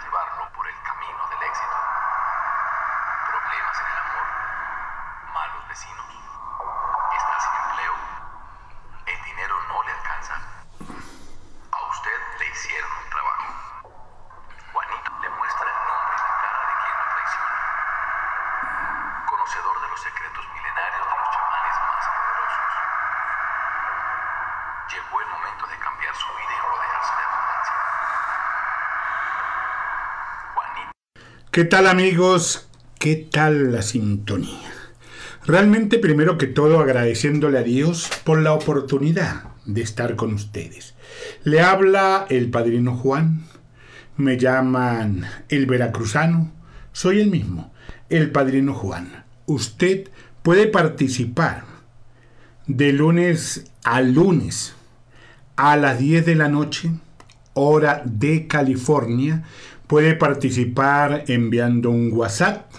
llevarlo por el camino del éxito. Problemas en el amor, malos vecinos, está sin empleo, el dinero no le alcanza. A usted le hicieron un trabajo. Juanito le muestra el nombre y la cara de quien lo traiciona. Conocedor de los secretos milenarios de los chamanes más poderosos. Llegó el momento de cambiar su vida y rodearse de abundancia. Juanito. ¿Qué tal amigos? ¿Qué tal la sintonía? Realmente primero que todo agradeciéndole a Dios por la oportunidad de estar con ustedes. Le habla el padrino Juan, me llaman el veracruzano, soy el mismo, el padrino Juan. Usted puede participar de lunes a lunes a las 10 de la noche, hora de California. Puede participar enviando un WhatsApp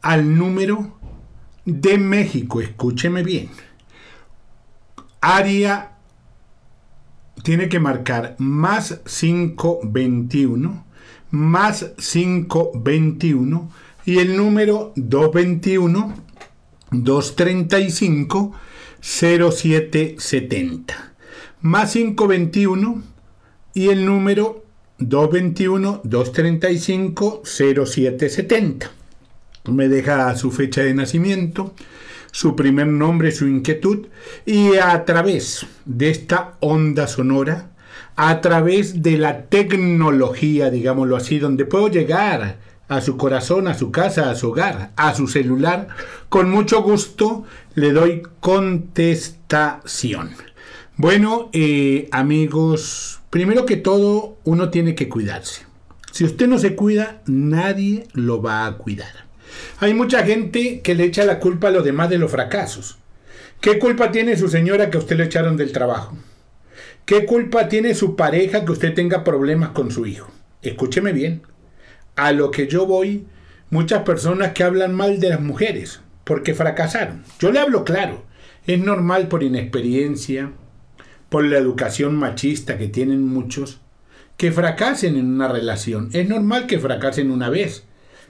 al número de México. Escúcheme bien. Área tiene que marcar más 521 más 521 y el número 221 235 0770 más 521 y el número 221 235 0770 me deja su fecha de nacimiento, su primer nombre, su inquietud, y a través de esta onda sonora, a través de la tecnología, digámoslo así, donde puedo llegar a su corazón, a su casa, a su hogar, a su celular, con mucho gusto le doy contestación. Bueno, eh, amigos, primero que todo, uno tiene que cuidarse. Si usted no se cuida, nadie lo va a cuidar. Hay mucha gente que le echa la culpa a los demás de los fracasos. ¿Qué culpa tiene su señora que usted le echaron del trabajo? ¿Qué culpa tiene su pareja que usted tenga problemas con su hijo? Escúcheme bien. A lo que yo voy, muchas personas que hablan mal de las mujeres porque fracasaron. Yo le hablo claro. Es normal por inexperiencia, por la educación machista que tienen muchos, que fracasen en una relación. Es normal que fracasen una vez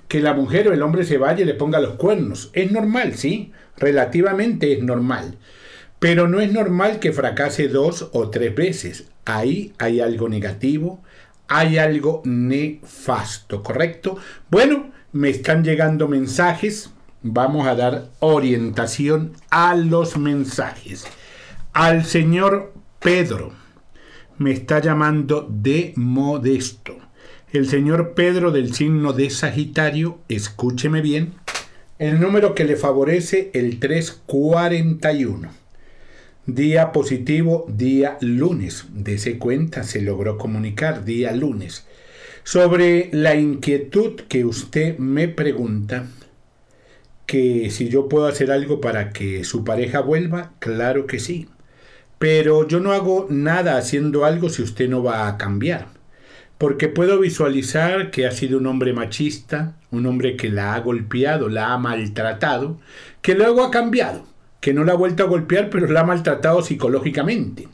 que la mujer o el hombre se vaya y le ponga los cuernos. Es normal, sí, relativamente es normal. Pero no es normal que fracase dos o tres veces. Ahí hay algo negativo, hay algo nefasto, ¿correcto? Bueno, me están llegando mensajes. Vamos a dar orientación a los mensajes. Al señor Pedro me está llamando de modesto el señor Pedro del signo de Sagitario, escúcheme bien, el número que le favorece el 341. Día positivo, día lunes. Dese cuenta, se logró comunicar, día lunes. Sobre la inquietud que usted me pregunta, que si yo puedo hacer algo para que su pareja vuelva, claro que sí. Pero yo no hago nada haciendo algo si usted no va a cambiar porque puedo visualizar que ha sido un hombre machista, un hombre que la ha golpeado, la ha maltratado, que luego ha cambiado, que no la ha vuelto a golpear, pero la ha maltratado psicológicamente.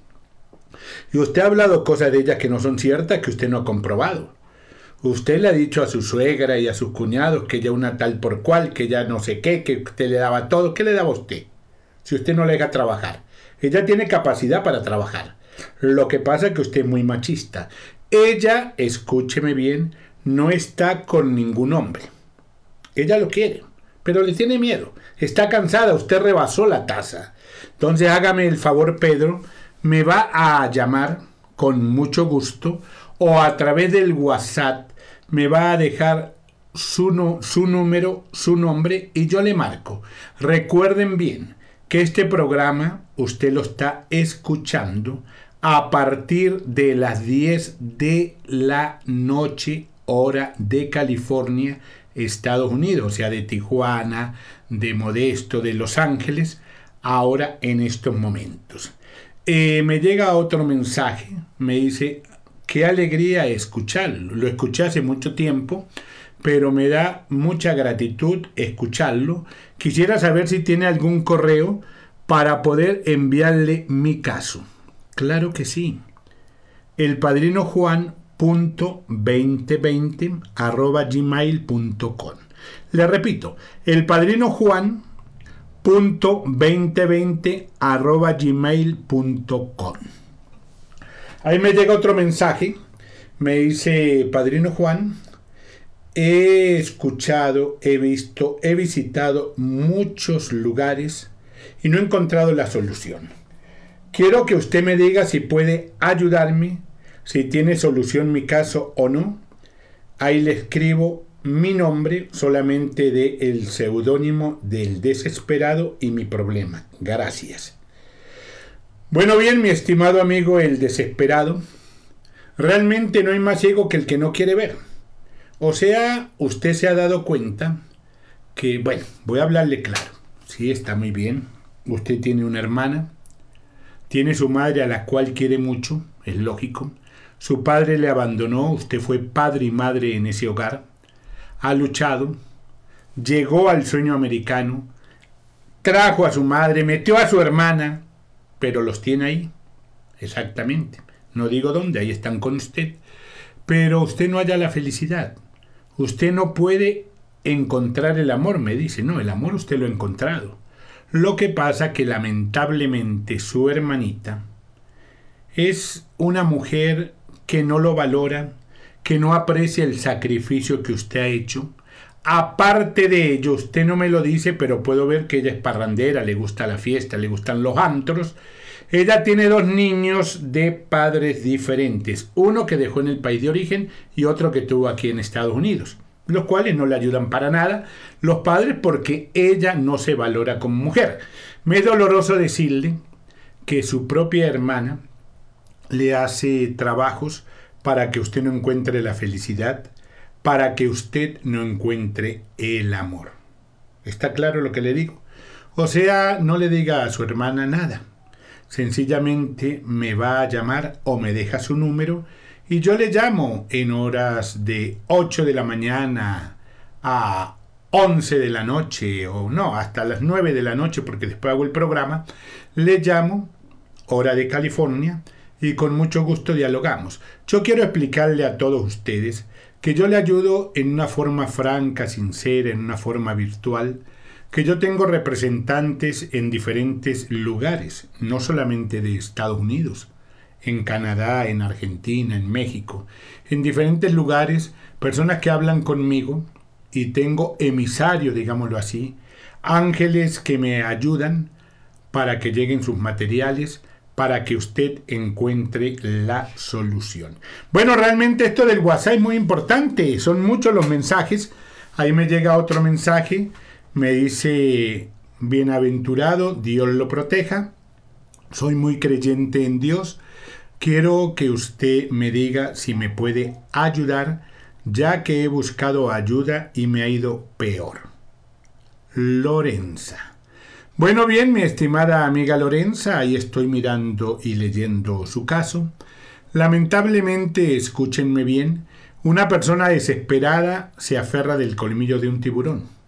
Y usted ha hablado cosas de ella que no son ciertas, que usted no ha comprobado. Usted le ha dicho a su suegra y a sus cuñados que ella una tal por cual, que ya no sé qué, que usted le daba todo. ¿Qué le daba a usted? Si usted no le deja trabajar. Ella tiene capacidad para trabajar. Lo que pasa es que usted es muy machista ella, escúcheme bien, no está con ningún hombre. Ella lo quiere, pero le tiene miedo. Está cansada, usted rebasó la taza. Entonces hágame el favor, Pedro, me va a llamar con mucho gusto o a través del WhatsApp me va a dejar su, su número, su nombre y yo le marco. Recuerden bien que este programa usted lo está escuchando a partir de las 10 de la noche, hora de California, Estados Unidos, o sea, de Tijuana, de Modesto, de Los Ángeles, ahora en estos momentos. Eh, me llega otro mensaje, me dice, qué alegría escucharlo, lo escuché hace mucho tiempo, pero me da mucha gratitud escucharlo. Quisiera saber si tiene algún correo para poder enviarle mi caso. Claro que sí. El padrino Juan gmail.com Le repito, el padrino Juan gmail.com Ahí me llega otro mensaje. Me dice, Padrino Juan, he escuchado, he visto, he visitado muchos lugares y no he encontrado la solución. Quiero que usted me diga si puede ayudarme, si tiene solución mi caso o no. Ahí le escribo mi nombre solamente de el seudónimo del desesperado y mi problema. Gracias. Bueno, bien, mi estimado amigo el desesperado, realmente no hay más ciego que el que no quiere ver. O sea, usted se ha dado cuenta que, bueno, voy a hablarle claro. Sí, está muy bien. Usted tiene una hermana, tiene su madre a la cual quiere mucho, es lógico. Su padre le abandonó, usted fue padre y madre en ese hogar ha luchado, llegó al sueño americano, trajo a su madre, metió a su hermana, pero los tiene ahí. Exactamente. No digo dónde, ahí están con usted. Pero usted no halla la felicidad. Usted no puede encontrar el amor, me dice. No, el amor usted lo ha encontrado. Lo que pasa que lamentablemente su hermanita es una mujer que no lo valora, que no aprecia el sacrificio que usted ha hecho. Aparte de ello, usted no me lo dice, pero puedo ver que ella es parrandera, le gusta la fiesta, le gustan los antros. Ella tiene dos niños de padres diferentes, uno que dejó en el país de origen y otro que tuvo aquí en Estados Unidos, los cuales no le ayudan para nada los padres porque ella no se valora como mujer. Me es doloroso decirle que su propia hermana le hace trabajos para que usted no encuentre la felicidad, para que usted no encuentre el amor. ¿Está claro lo que le digo? O sea, no le diga a su hermana nada. Sencillamente me va a llamar o me deja su número y yo le llamo en horas de 8 de la mañana a 11 de la noche o no, hasta las 9 de la noche porque después hago el programa, le llamo, hora de California, y con mucho gusto dialogamos. Yo quiero explicarle a todos ustedes que yo le ayudo en una forma franca, sincera, en una forma virtual, que yo tengo representantes en diferentes lugares, no solamente de Estados Unidos, en Canadá, en Argentina, en México, en diferentes lugares, personas que hablan conmigo y tengo emisarios, digámoslo así, ángeles que me ayudan para que lleguen sus materiales, para que usted encuentre la solución. Bueno, realmente esto del WhatsApp es muy importante, son muchos los mensajes. Ahí me llega otro mensaje, me dice, bienaventurado, Dios lo proteja, soy muy creyente en Dios, quiero que usted me diga si me puede ayudar, ya que he buscado ayuda y me ha ido peor. Lorenza. Bueno, bien, mi estimada amiga Lorenza, ahí estoy mirando y leyendo su caso. Lamentablemente, escúchenme bien, una persona desesperada se aferra del colmillo de un tiburón.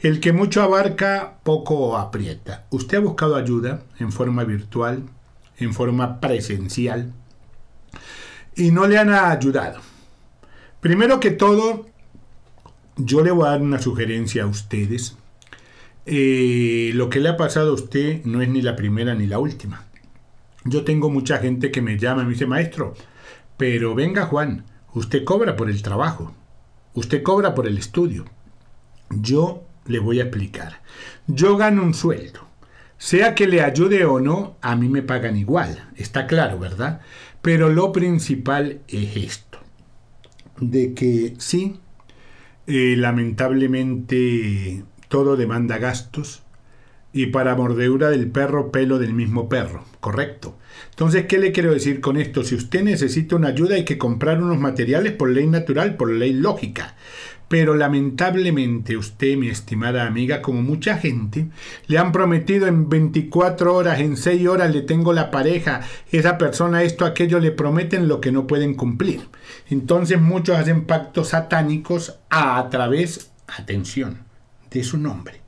El que mucho abarca, poco aprieta. Usted ha buscado ayuda en forma virtual, en forma presencial, y no le han ayudado. Primero que todo, yo le voy a dar una sugerencia a ustedes eh, lo que le ha pasado a usted no es ni la primera ni la última. Yo tengo mucha gente que me llama y me dice, maestro, pero venga Juan, usted cobra por el trabajo, usted cobra por el estudio. Yo le voy a explicar. Yo gano un sueldo. Sea que le ayude o no, a mí me pagan igual. Está claro, ¿verdad? Pero lo principal es esto. De que sí, eh, lamentablemente todo demanda gastos y para mordedura del perro pelo del mismo perro, correcto. Entonces, ¿qué le quiero decir con esto? Si usted necesita una ayuda hay que comprar unos materiales por ley natural, por ley lógica. Pero lamentablemente usted, mi estimada amiga, como mucha gente, le han prometido en 24 horas, en 6 horas le tengo la pareja, esa persona esto, aquello, le prometen lo que no pueden cumplir. Entonces muchos hacen pactos satánicos a través, atención, de su nombre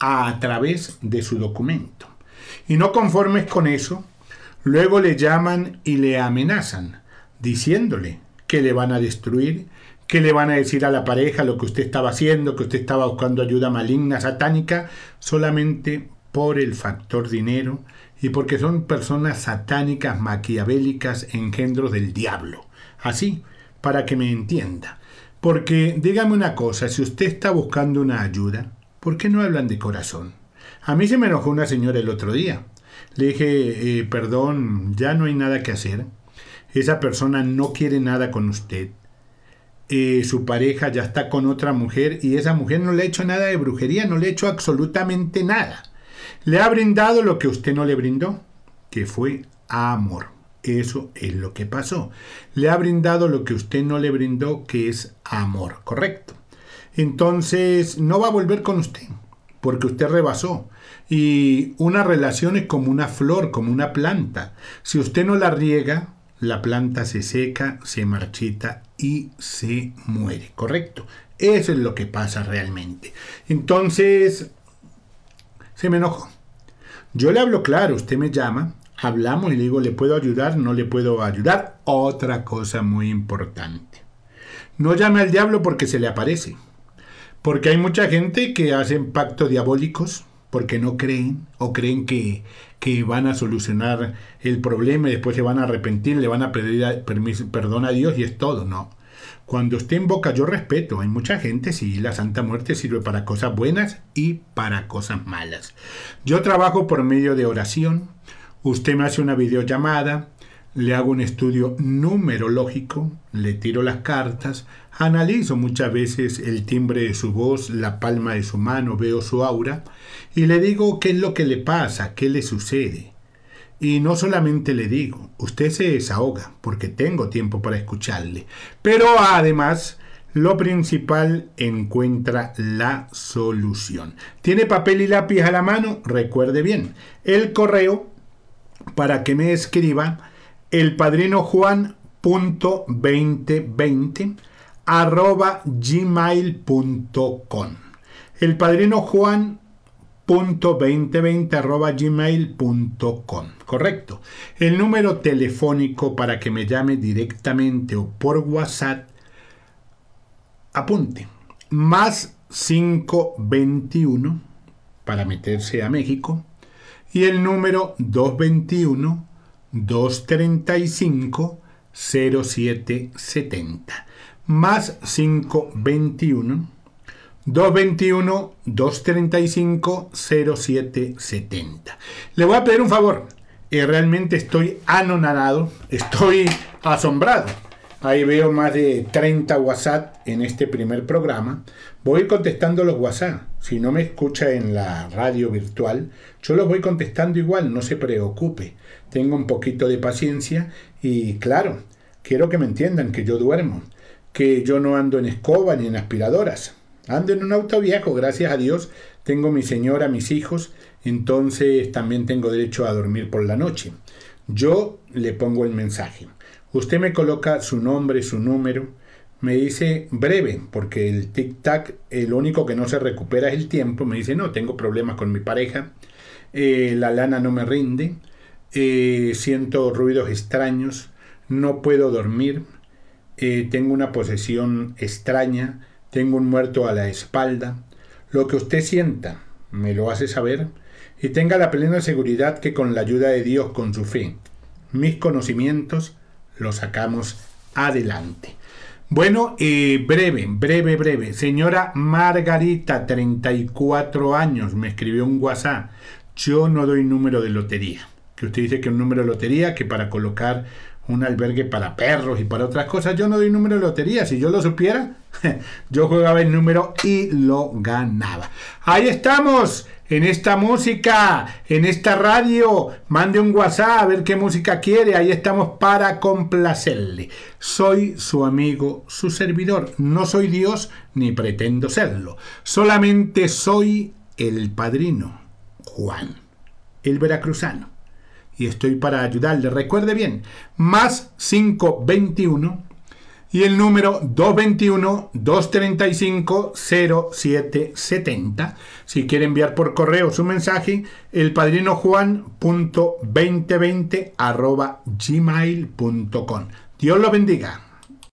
a través de su documento. Y no conformes con eso, luego le llaman y le amenazan, diciéndole que le van a destruir, que le van a decir a la pareja lo que usted estaba haciendo, que usted estaba buscando ayuda maligna, satánica, solamente por el factor dinero y porque son personas satánicas, maquiavélicas, engendros del diablo. Así, para que me entienda. Porque dígame una cosa, si usted está buscando una ayuda, ¿por qué no hablan de corazón? A mí se me enojó una señora el otro día. Le dije, eh, perdón, ya no hay nada que hacer. Esa persona no quiere nada con usted. Eh, su pareja ya está con otra mujer y esa mujer no le ha hecho nada de brujería, no le ha hecho absolutamente nada. Le ha brindado lo que usted no le brindó, que fue amor. Eso es lo que pasó. Le ha brindado lo que usted no le brindó, que es amor, correcto. Entonces, no va a volver con usted, porque usted rebasó. Y una relación es como una flor, como una planta. Si usted no la riega, la planta se seca, se marchita y se muere, ¿correcto? Eso es lo que pasa realmente. Entonces, se me enojó. Yo le hablo claro, usted me llama, hablamos y le digo, ¿le puedo ayudar? No le puedo ayudar. Otra cosa muy importante. No llame al diablo porque se le aparece. Porque hay mucha gente que hacen pactos diabólicos porque no creen o creen que, que, van a solucionar el problema y después se van a arrepentir, le van a pedir perdón a Dios y es todo, no. Cuando usted invoca, yo respeto, hay mucha gente, sí, la Santa Muerte sirve para cosas buenas y para cosas malas. Yo trabajo por medio de oración, usted me hace una videollamada, le hago un estudio numerológico, le tiro las cartas, analizo muchas veces el timbre de su voz, la palma de su mano, veo su aura y le digo qué es lo que le pasa, qué le sucede. Y no solamente le digo, usted se desahoga porque tengo tiempo para escucharle, pero además lo principal encuentra la solución. ¿Tiene papel y lápiz a la mano? Recuerde bien, el correo para que me escriba el padrino Juan.2020 arroba gmail.com. El padrino Juan.2020 arroba gmail.com. Correcto. El número telefónico para que me llame directamente o por WhatsApp. Apunte. Más 521 para meterse a México. Y el número 221 235 0770 más 521 221 235 0770 le voy a pedir un favor y realmente estoy anonadado estoy asombrado ahí veo más de 30 WhatsApp en este primer programa voy contestando los WhatsApp si no me escucha en la radio virtual yo los voy contestando igual no se preocupe tengo un poquito de paciencia y claro, quiero que me entiendan que yo duermo, que yo no ando en escoba ni en aspiradoras. Ando en un auto viejo, gracias a Dios. Tengo mi señora, mis hijos, entonces también tengo derecho a dormir por la noche. Yo le pongo el mensaje. Usted me coloca su nombre, su número, me dice breve, porque el tic-tac, el único que no se recupera es el tiempo. Me dice, no, tengo problemas con mi pareja, eh, la lana no me rinde, eh, siento ruidos extraños, no puedo dormir, eh, tengo una posesión extraña, tengo un muerto a la espalda. Lo que usted sienta, me lo hace saber y tenga la plena seguridad que con la ayuda de Dios, con su fe, mis conocimientos, lo sacamos adelante. Bueno, eh, breve, breve, breve. Señora Margarita, 34 años, me escribió un WhatsApp. Yo no doy número de lotería que usted dice que un número de lotería, que para colocar un albergue para perros y para otras cosas, yo no doy número de lotería. Si yo lo supiera, yo jugaba el número y lo ganaba. Ahí estamos, en esta música, en esta radio. Mande un WhatsApp a ver qué música quiere. Ahí estamos para complacerle. Soy su amigo, su servidor. No soy Dios ni pretendo serlo. Solamente soy el padrino, Juan, el veracruzano y estoy para ayudarle. Recuerde bien, más 521 y el número 221-235-0770. Si quiere enviar por correo su mensaje, elpadrinojuan.2020 arroba gmail.com. Dios lo bendiga.